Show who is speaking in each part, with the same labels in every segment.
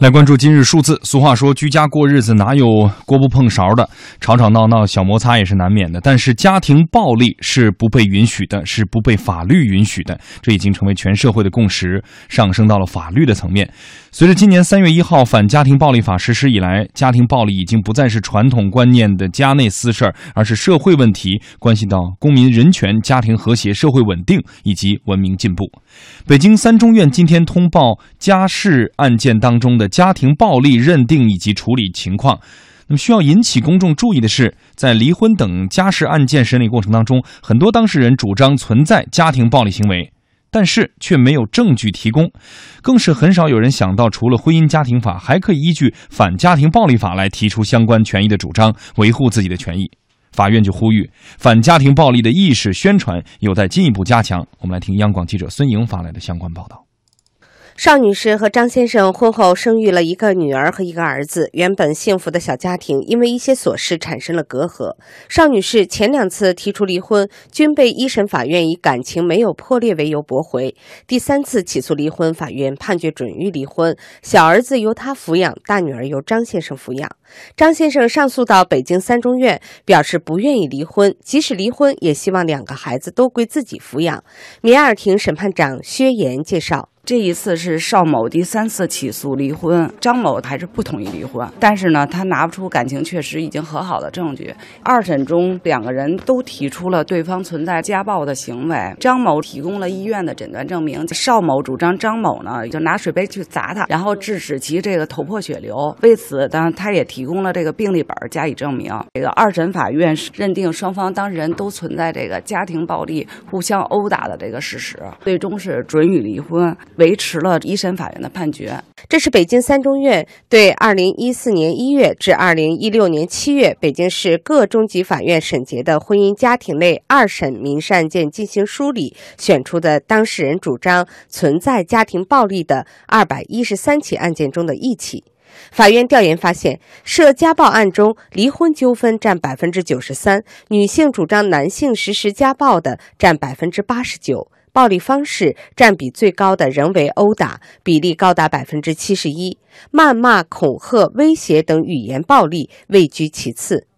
Speaker 1: 来关注今日数字。俗话说，居家过日子哪有锅不碰勺的，吵吵闹闹、小摩擦也是难免的。但是家庭暴力是不被允许的，是不被法律允许的，这已经成为全社会的共识，上升到了法律的层面。随着今年三月一号反家庭暴力法实施以来，家庭暴力已经不再是传统观念的家内私事儿，而是社会问题，关系到公民人权、家庭和谐、社会稳定以及文明进步。北京三中院今天通报家事案件当中的。家庭暴力认定以及处理情况，那么需要引起公众注意的是，在离婚等家事案件审理过程当中，很多当事人主张存在家庭暴力行为，但是却没有证据提供，更是很少有人想到，除了婚姻家庭法，还可以依据反家庭暴力法来提出相关权益的主张，维护自己的权益。法院就呼吁，反家庭暴力的意识宣传有待进一步加强。我们来听央广记者孙莹发来的相关报道。
Speaker 2: 邵女士和张先生婚后生育了一个女儿和一个儿子，原本幸福的小家庭因为一些琐事产生了隔阂。邵女士前两次提出离婚，均被一审法院以感情没有破裂为由驳回。第三次起诉离婚，法院判决准予离婚，小儿子由她抚养，大女儿由张先生抚养。张先生上诉到北京三中院，表示不愿意离婚，即使离婚，也希望两个孩子都归自己抚养。民二庭审判长薛岩介绍。
Speaker 3: 这一次是邵某第三次起诉离婚，张某还是不同意离婚，但是呢，他拿不出感情确实已经和好的证据。二审中，两个人都提出了对方存在家暴的行为。张某提供了医院的诊断证明，邵某主张张某呢就拿水杯去砸他，然后致使其这个头破血流。为此，当然他也提供了这个病历本加以证明。这个二审法院认定双方当事人都存在这个家庭暴力、互相殴打的这个事实，最终是准予离婚。维持了一审法院的判决。
Speaker 2: 这是北京三中院对二零一四年一月至二零一六年七月北京市各中级法院审结的婚姻家庭类二审民事案件进行梳理选出的当事人主张存在家庭暴力的二百一十三起案件中的一起。法院调研发现，涉家暴案中，离婚纠纷占百分之九十三，女性主张男性实施家暴的占百分之八十九。暴力方式占比最高的仍为殴打，比例高达百分之七十一；谩骂、恐吓、威胁等语言暴力位居其次。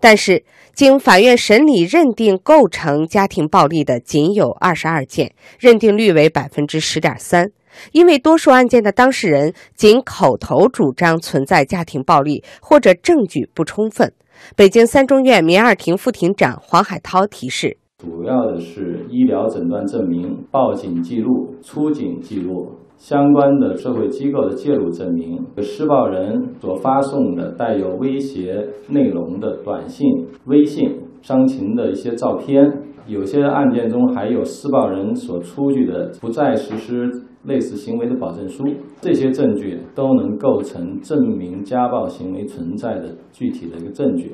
Speaker 2: 但是，经法院审理认定构成家庭暴力的仅有二十二件，认定率为百分之十点三。因为多数案件的当事人仅口头主张存在家庭暴力，或者证据不充分。北京三中院民二庭副庭长黄海涛提示。
Speaker 4: 主要的是医疗诊断证明、报警记录、出警记录、相关的社会机构的介入证明、施暴人所发送的带有威胁内容的短信、微信、伤情的一些照片，有些案件中还有施暴人所出具的不再实施类似行为的保证书，这些证据都能构成证明家暴行为存在的具体的一个证据。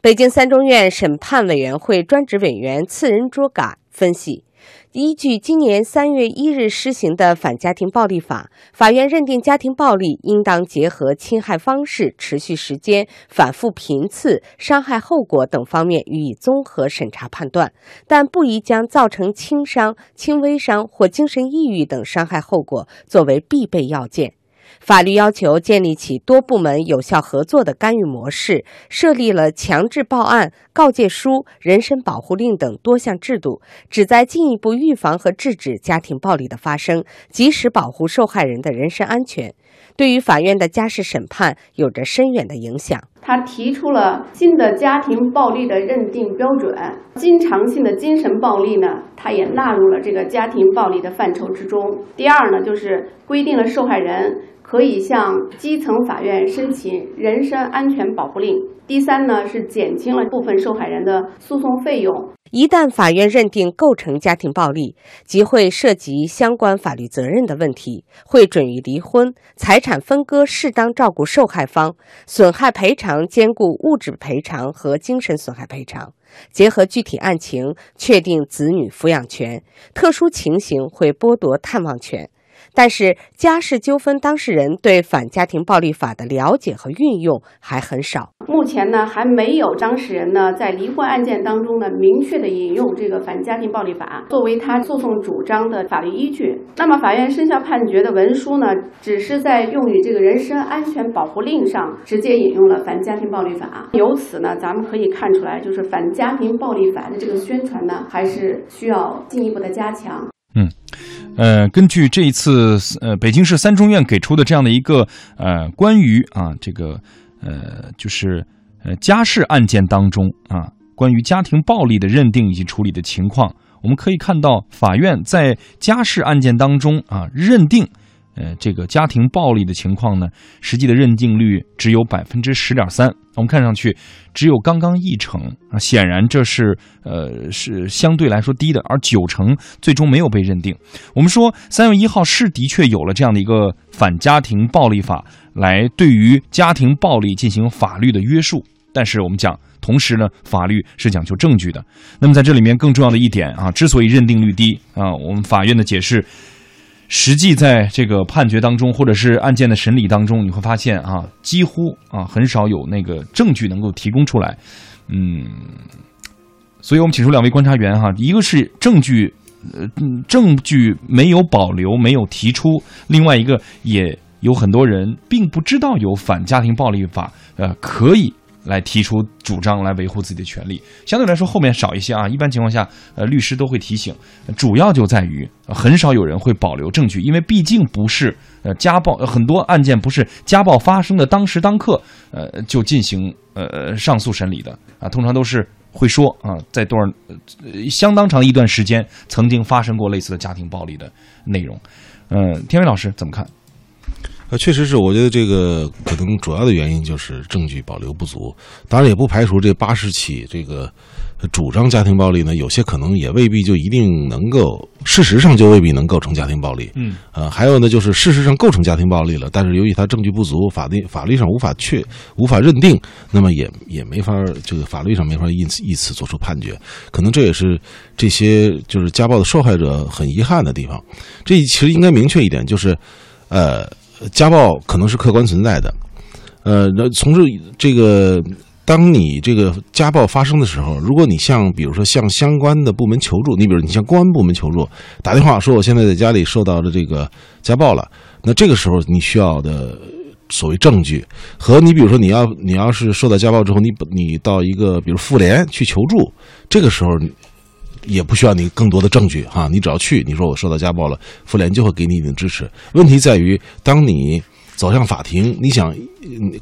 Speaker 2: 北京三中院审判委员会专职委员次仁卓嘎分析，依据今年三月一日施行的反家庭暴力法，法院认定家庭暴力应当结合侵害方式、持续时间、反复频次、伤害后果等方面予以综合审查判断，但不宜将造成轻伤、轻微伤或精神抑郁等伤害后果作为必备要件。法律要求建立起多部门有效合作的干预模式，设立了强制报案、告诫书、人身保护令等多项制度，旨在进一步预防和制止家庭暴力的发生，及时保护受害人的人身安全。对于法院的家事审判有着深远的影响。
Speaker 5: 他提出了新的家庭暴力的认定标准，经常性的精神暴力呢，他也纳入了这个家庭暴力的范畴之中。第二呢，就是规定了受害人。可以向基层法院申请人身安全保护令。第三呢，是减轻了部分受害人的诉讼费用。
Speaker 2: 一旦法院认定构成家庭暴力，即会涉及相关法律责任的问题，会准予离婚、财产分割、适当照顾受害方、损害赔偿兼顾物质赔偿和精神损害赔偿，结合具体案情确定子女抚养权，特殊情形会剥夺探望权。但是家事纠纷当事人对反家庭暴力法的了解和运用还很少。
Speaker 5: 目前呢，还没有当事人呢在离婚案件当中呢明确的引用这个反家庭暴力法作为他诉讼主张的法律依据。那么法院生效判决的文书呢，只是在用于这个人身安全保护令上直接引用了反家庭暴力法。由此呢，咱们可以看出来，就是反家庭暴力法的这个宣传呢，还是需要进一步的加强。
Speaker 1: 嗯，呃，根据这一次呃北京市三中院给出的这样的一个呃关于啊这个呃就是呃家事案件当中啊关于家庭暴力的认定以及处理的情况，我们可以看到法院在家事案件当中啊认定。呃，这个家庭暴力的情况呢，实际的认定率只有百分之十点三。我们看上去只有刚刚一成啊，显然这是呃是相对来说低的，而九成最终没有被认定。我们说三月一号是的确有了这样的一个反家庭暴力法，来对于家庭暴力进行法律的约束。但是我们讲，同时呢，法律是讲究证据的。那么在这里面更重要的一点啊，之所以认定率低啊，我们法院的解释。实际在这个判决当中，或者是案件的审理当中，你会发现啊，几乎啊很少有那个证据能够提供出来，嗯，所以我们请出两位观察员哈，一个是证据，呃，证据没有保留，没有提出；另外一个也有很多人并不知道有反家庭暴力法，呃，可以。来提出主张来维护自己的权利，相对来说后面少一些啊。一般情况下，呃，律师都会提醒，主要就在于很少有人会保留证据，因为毕竟不是呃家暴，很多案件不是家暴发生的当时当刻，呃就进行呃上诉审理的啊，通常都是会说啊，在多少相当长一段时间曾经发生过类似的家庭暴力的内容。嗯，天伟老师怎么看？
Speaker 6: 呃，确实是，我觉得这个可能主要的原因就是证据保留不足。当然，也不排除这八十起这个主张家庭暴力呢，有些可能也未必就一定能够，事实上就未必能构成家庭暴力。
Speaker 1: 嗯，
Speaker 6: 呃，还有呢，就是事实上构成家庭暴力了，但是由于他证据不足，法律法律上无法确无法认定，那么也也没法这个法律上没法因此以此做出判决。可能这也是这些就是家暴的受害者很遗憾的地方。这其实应该明确一点，就是呃。家暴可能是客观存在的，呃，那从这这个，当你这个家暴发生的时候，如果你向比如说向相关的部门求助，你比如你向公安部门求助，打电话说我现在在家里受到了这个家暴了，那这个时候你需要的所谓证据，和你比如说你要你要是受到家暴之后，你你到一个比如妇联去求助，这个时候。也不需要你更多的证据哈，你只要去，你说我受到家暴了，妇联就会给你一定支持。问题在于，当你走向法庭，你想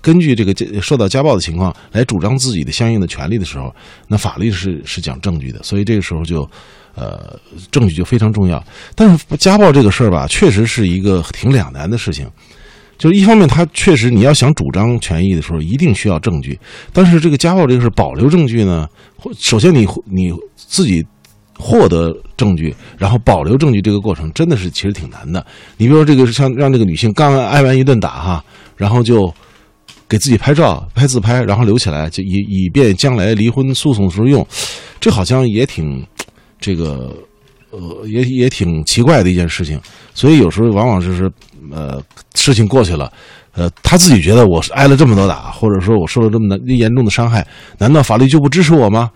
Speaker 6: 根据这个受到家暴的情况来主张自己的相应的权利的时候，那法律是是讲证据的，所以这个时候就，呃，证据就非常重要。但是家暴这个事儿吧，确实是一个挺两难的事情，就是一方面，他确实你要想主张权益的时候，一定需要证据，但是这个家暴这个事保留证据呢，首先你你自己。获得证据，然后保留证据，这个过程真的是其实挺难的。你比如说，这个像让这个女性刚挨完一顿打哈，然后就给自己拍照、拍自拍，然后留起来，就以以便将来离婚诉讼时候用，这好像也挺这个呃，也也挺奇怪的一件事情。所以有时候往往就是呃，事情过去了，呃，他自己觉得我挨了这么多打，或者说我受了这么难严重的伤害，难道法律就不支持我吗？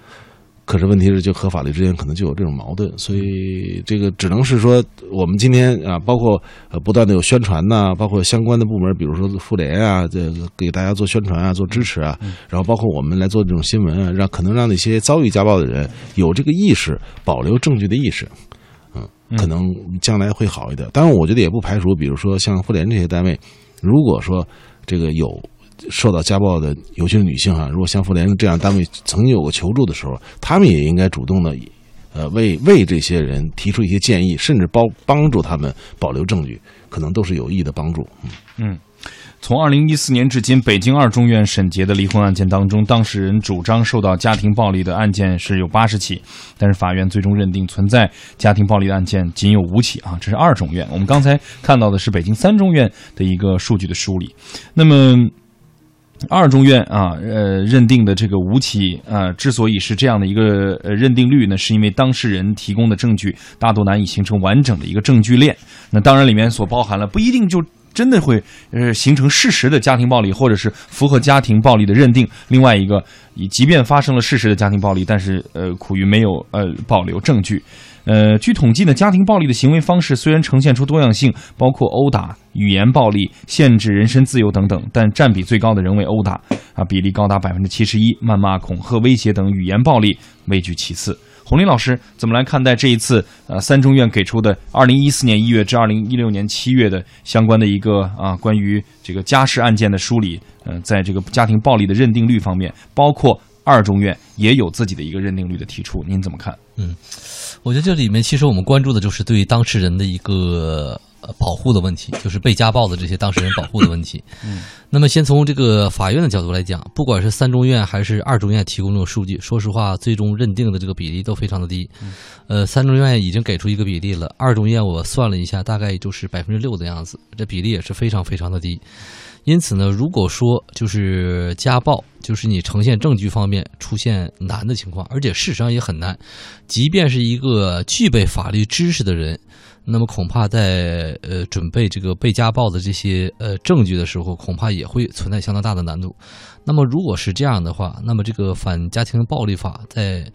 Speaker 6: 可是问题是，就和法律之间可能就有这种矛盾，所以这个只能是说，我们今天啊，包括呃不断的有宣传呐，包括相关的部门，比如说妇联啊，这给大家做宣传啊，做支持啊，然后包括我们来做这种新闻啊，让可能让那些遭遇家暴的人有这个意识，保留证据的意识，嗯，可能将来会好一点。当然，我觉得也不排除，比如说像妇联这些单位，如果说这个有。受到家暴的，尤其是女性哈，如果像妇联这样单位曾经有过求助的时候，他们也应该主动的，呃，为为这些人提出一些建议，甚至帮帮助他们保留证据，可能都是有益的帮助。
Speaker 1: 嗯，从二零一四年至今，北京二中院审结的离婚案件当中，当事人主张受到家庭暴力的案件是有八十起，但是法院最终认定存在家庭暴力的案件仅有五起啊，这是二中院。我们刚才看到的是北京三中院的一个数据的梳理，那么。二中院啊，呃，认定的这个吴起啊，之所以是这样的一个呃认定率呢，是因为当事人提供的证据大多难以形成完整的一个证据链。那当然里面所包含了不一定就真的会呃形成事实的家庭暴力，或者是符合家庭暴力的认定。另外一个，即便发生了事实的家庭暴力，但是呃苦于没有呃保留证据。呃，据统计呢，家庭暴力的行为方式虽然呈现出多样性，包括殴打、语言暴力、限制人身自由等等，但占比最高的仍为殴打啊，比例高达百分之七十一，谩骂、恐吓、威胁等语言暴力位居其次。洪林老师怎么来看待这一次呃三中院给出的二零一四年一月至二零一六年七月的相关的一个啊关于这个家事案件的梳理？呃，在这个家庭暴力的认定率方面，包括二中院也有自己的一个认定率的提出，您怎么看？
Speaker 7: 嗯。我觉得这里面其实我们关注的就是对当事人的一个保护的问题，就是被家暴的这些当事人保护的问题。嗯，那么先从这个法院的角度来讲，不管是三中院还是二中院提供这种数据，说实话，最终认定的这个比例都非常的低。呃，三中院已经给出一个比例了，二中院我算了一下，大概也就是百分之六的样子，这比例也是非常非常的低。因此呢，如果说就是家暴，就是你呈现证据方面出现难的情况，而且事实上也很难，即便是一个具备法律知识的人，那么恐怕在呃准备这个被家暴的这些呃证据的时候，恐怕也会存在相当大的难度。那么如果是这样的话，那么这个反家庭暴力法在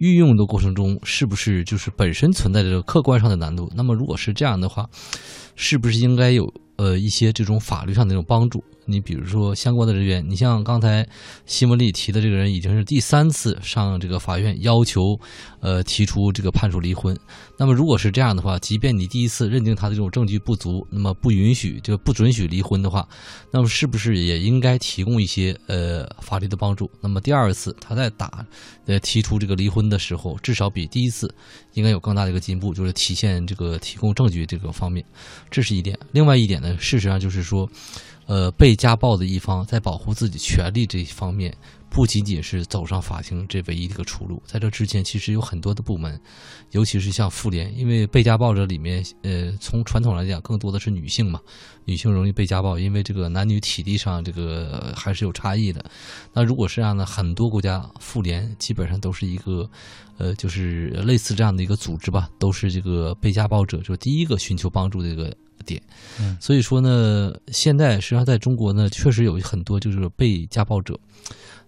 Speaker 7: 运用的过程中，是不是就是本身存在着客观上的难度？那么如果是这样的话，是不是应该有？呃，一些这种法律上的这种帮助，你比如说相关的人员，你像刚才新闻里提的这个人，已经是第三次上这个法院要求，呃，提出这个判处离婚。那么如果是这样的话，即便你第一次认定他的这种证据不足，那么不允许就不准许离婚的话，那么是不是也应该提供一些呃法律的帮助？那么第二次他在打呃提出这个离婚的时候，至少比第一次应该有更大的一个进步，就是体现这个提供证据这个方面，这是一点。另外一点呢？事实上就是说，呃，被家暴的一方在保护自己权利这一方面，不仅仅是走上法庭这唯一的一个出路。在这之前，其实有很多的部门，尤其是像妇联，因为被家暴者里面，呃，从传统来讲，更多的是女性嘛，女性容易被家暴，因为这个男女体力上这个还是有差异的。那如果是这样的，很多国家妇联基本上都是一个，呃，就是类似这样的一个组织吧，都是这个被家暴者就第一个寻求帮助的一个。点，所以说呢，现在实际上在中国呢，确实有很多就是被家暴者，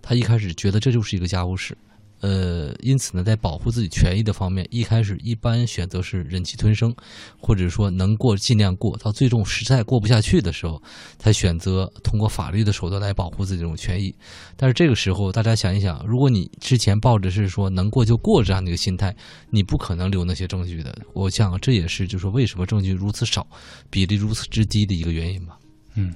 Speaker 7: 他一开始觉得这就是一个家务事。呃，因此呢，在保护自己权益的方面，一开始一般选择是忍气吞声，或者说能过尽量过，到最终实在过不下去的时候，才选择通过法律的手段来保护自己这种权益。但是这个时候，大家想一想，如果你之前抱着是说能过就过这样的一个心态，你不可能留那些证据的。我想这也是就是说为什么证据如此少，比例如此之低的一个原因吧。
Speaker 1: 嗯。